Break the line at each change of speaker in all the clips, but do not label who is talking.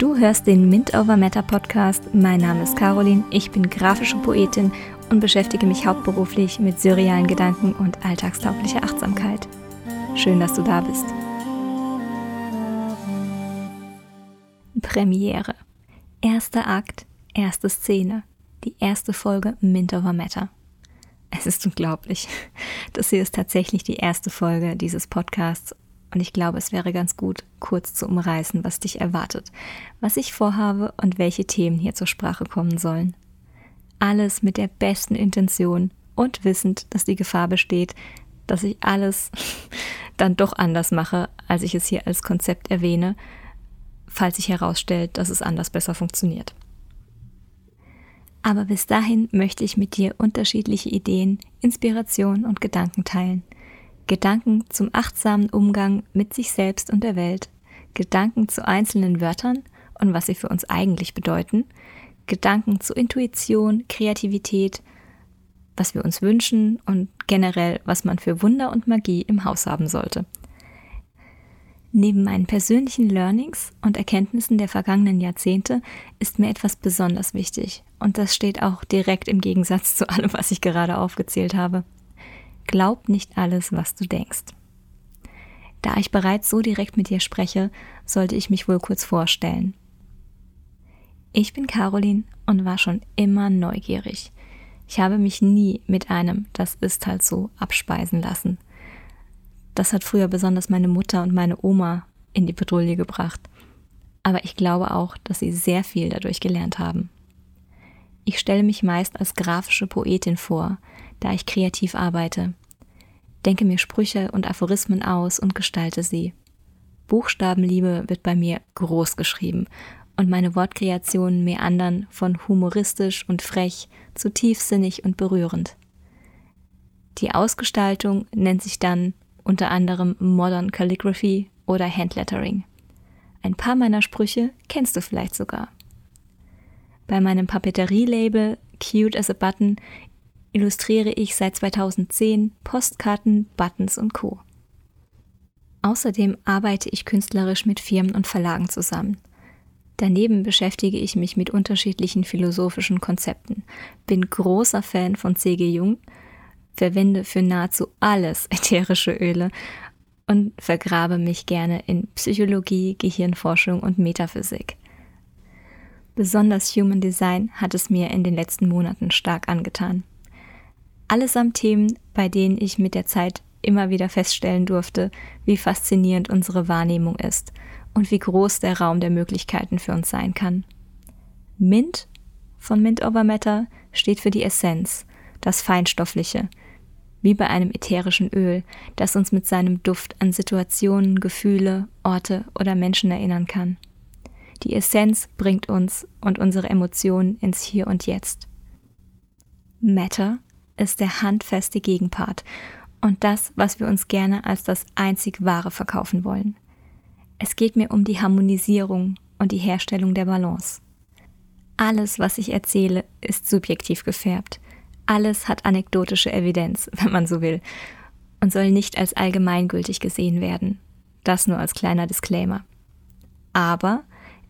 Du hörst den Mint Over Matter Podcast. Mein Name ist Caroline, ich bin grafische Poetin und beschäftige mich hauptberuflich mit surrealen Gedanken und alltagstauglicher Achtsamkeit. Schön, dass du da bist. Premiere. Erster Akt, erste Szene. Die erste Folge Mint Over Matter. Es ist unglaublich. Das hier ist tatsächlich die erste Folge dieses Podcasts und ich glaube, es wäre ganz gut, kurz zu umreißen, was dich erwartet, was ich vorhabe und welche Themen hier zur Sprache kommen sollen. Alles mit der besten Intention und wissend, dass die Gefahr besteht, dass ich alles dann doch anders mache, als ich es hier als Konzept erwähne, falls sich herausstellt, dass es anders besser funktioniert. Aber bis dahin möchte ich mit dir unterschiedliche Ideen, Inspirationen und Gedanken teilen – Gedanken zum achtsamen Umgang mit sich selbst und der Welt, Gedanken zu einzelnen Wörtern und was sie für uns eigentlich bedeuten, Gedanken zu Intuition, Kreativität, was wir uns wünschen und generell, was man für Wunder und Magie im Haus haben sollte. Neben meinen persönlichen Learnings und Erkenntnissen der vergangenen Jahrzehnte ist mir etwas besonders wichtig und das steht auch direkt im Gegensatz zu allem, was ich gerade aufgezählt habe. Glaub nicht alles, was du denkst. Da ich bereits so direkt mit dir spreche, sollte ich mich wohl kurz vorstellen. Ich bin Caroline und war schon immer neugierig. Ich habe mich nie mit einem Das ist halt so abspeisen lassen. Das hat früher besonders meine Mutter und meine Oma in die Patrouille gebracht. Aber ich glaube auch, dass sie sehr viel dadurch gelernt haben. Ich stelle mich meist als grafische Poetin vor, da ich kreativ arbeite denke mir Sprüche und Aphorismen aus und gestalte sie. Buchstabenliebe wird bei mir groß geschrieben und meine Wortkreationen meandern von humoristisch und frech zu tiefsinnig und berührend. Die Ausgestaltung nennt sich dann unter anderem Modern Calligraphy oder Handlettering. Ein paar meiner Sprüche kennst du vielleicht sogar. Bei meinem Papeterie-Label Cute as a Button illustriere ich seit 2010 Postkarten, Buttons und Co. Außerdem arbeite ich künstlerisch mit Firmen und Verlagen zusammen. Daneben beschäftige ich mich mit unterschiedlichen philosophischen Konzepten, bin großer Fan von C.G. Jung, verwende für nahezu alles ätherische Öle und vergrabe mich gerne in Psychologie, Gehirnforschung und Metaphysik. Besonders Human Design hat es mir in den letzten Monaten stark angetan. Allesamt Themen, bei denen ich mit der Zeit immer wieder feststellen durfte, wie faszinierend unsere Wahrnehmung ist und wie groß der Raum der Möglichkeiten für uns sein kann. Mint von Mint Over Matter steht für die Essenz, das Feinstoffliche, wie bei einem ätherischen Öl, das uns mit seinem Duft an Situationen, Gefühle, Orte oder Menschen erinnern kann. Die Essenz bringt uns und unsere Emotionen ins Hier und Jetzt. Matter ist der handfeste Gegenpart und das, was wir uns gerne als das einzig Wahre verkaufen wollen. Es geht mir um die Harmonisierung und die Herstellung der Balance. Alles, was ich erzähle, ist subjektiv gefärbt. Alles hat anekdotische Evidenz, wenn man so will, und soll nicht als allgemeingültig gesehen werden. Das nur als kleiner Disclaimer. Aber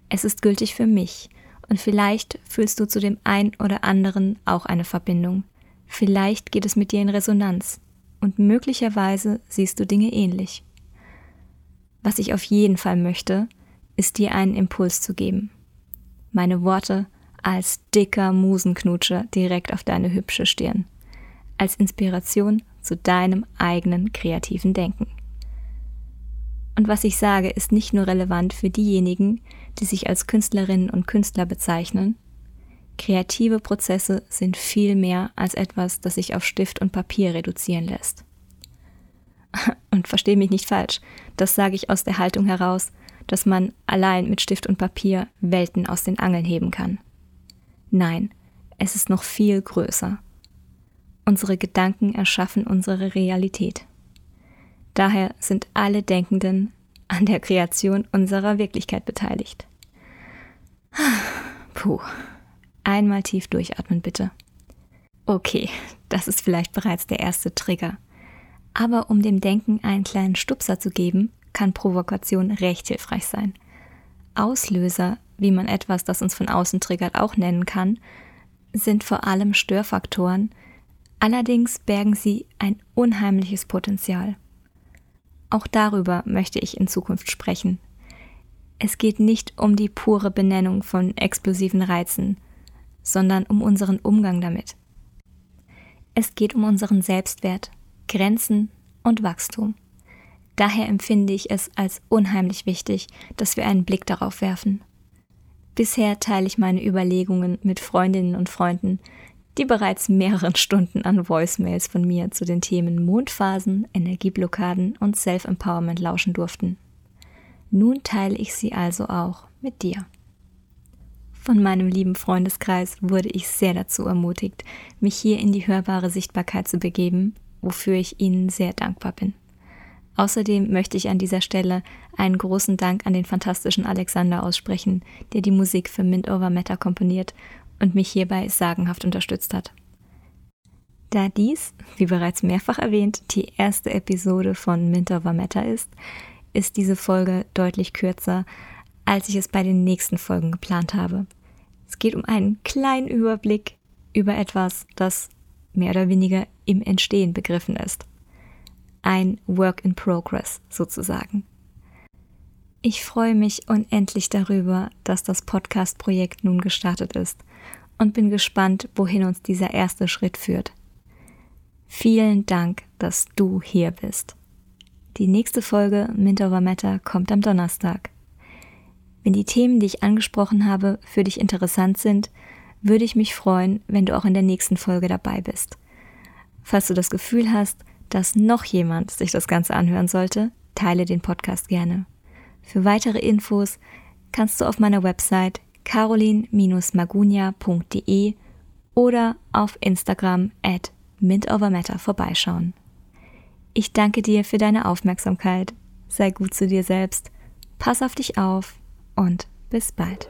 es ist gültig für mich, und vielleicht fühlst du zu dem einen oder anderen auch eine Verbindung. Vielleicht geht es mit dir in Resonanz und möglicherweise siehst du Dinge ähnlich. Was ich auf jeden Fall möchte, ist dir einen Impuls zu geben. Meine Worte als dicker Musenknutscher direkt auf deine hübsche Stirn. Als Inspiration zu deinem eigenen kreativen Denken. Und was ich sage, ist nicht nur relevant für diejenigen, die sich als Künstlerinnen und Künstler bezeichnen, Kreative Prozesse sind viel mehr als etwas, das sich auf Stift und Papier reduzieren lässt. Und verstehe mich nicht falsch, das sage ich aus der Haltung heraus, dass man allein mit Stift und Papier Welten aus den Angeln heben kann. Nein, es ist noch viel größer. Unsere Gedanken erschaffen unsere Realität. Daher sind alle Denkenden an der Kreation unserer Wirklichkeit beteiligt. Puh. Einmal tief durchatmen, bitte. Okay, das ist vielleicht bereits der erste Trigger. Aber um dem Denken einen kleinen Stupser zu geben, kann Provokation recht hilfreich sein. Auslöser, wie man etwas, das uns von außen triggert, auch nennen kann, sind vor allem Störfaktoren, allerdings bergen sie ein unheimliches Potenzial. Auch darüber möchte ich in Zukunft sprechen. Es geht nicht um die pure Benennung von explosiven Reizen, sondern um unseren Umgang damit. Es geht um unseren Selbstwert, Grenzen und Wachstum. Daher empfinde ich es als unheimlich wichtig, dass wir einen Blick darauf werfen. Bisher teile ich meine Überlegungen mit Freundinnen und Freunden, die bereits mehreren Stunden an Voicemails von mir zu den Themen Mondphasen, Energieblockaden und Self-Empowerment lauschen durften. Nun teile ich sie also auch mit dir. Von meinem lieben Freundeskreis wurde ich sehr dazu ermutigt, mich hier in die hörbare Sichtbarkeit zu begeben, wofür ich ihnen sehr dankbar bin. Außerdem möchte ich an dieser Stelle einen großen Dank an den fantastischen Alexander aussprechen, der die Musik für Mint Over Matter komponiert und mich hierbei sagenhaft unterstützt hat. Da dies, wie bereits mehrfach erwähnt, die erste Episode von Mint Over Matter ist, ist diese Folge deutlich kürzer, als ich es bei den nächsten Folgen geplant habe. Es geht um einen kleinen Überblick über etwas, das mehr oder weniger im Entstehen begriffen ist. Ein Work in Progress sozusagen. Ich freue mich unendlich darüber, dass das Podcast-Projekt nun gestartet ist und bin gespannt, wohin uns dieser erste Schritt führt. Vielen Dank, dass du hier bist. Die nächste Folge Mint Over Matter kommt am Donnerstag. Wenn die Themen, die ich angesprochen habe, für dich interessant sind, würde ich mich freuen, wenn du auch in der nächsten Folge dabei bist. Falls du das Gefühl hast, dass noch jemand sich das Ganze anhören sollte, teile den Podcast gerne. Für weitere Infos kannst du auf meiner Website carolin-magunia.de oder auf Instagram at mintovermatter vorbeischauen. Ich danke dir für deine Aufmerksamkeit. Sei gut zu dir selbst. Pass auf dich auf und bis bald.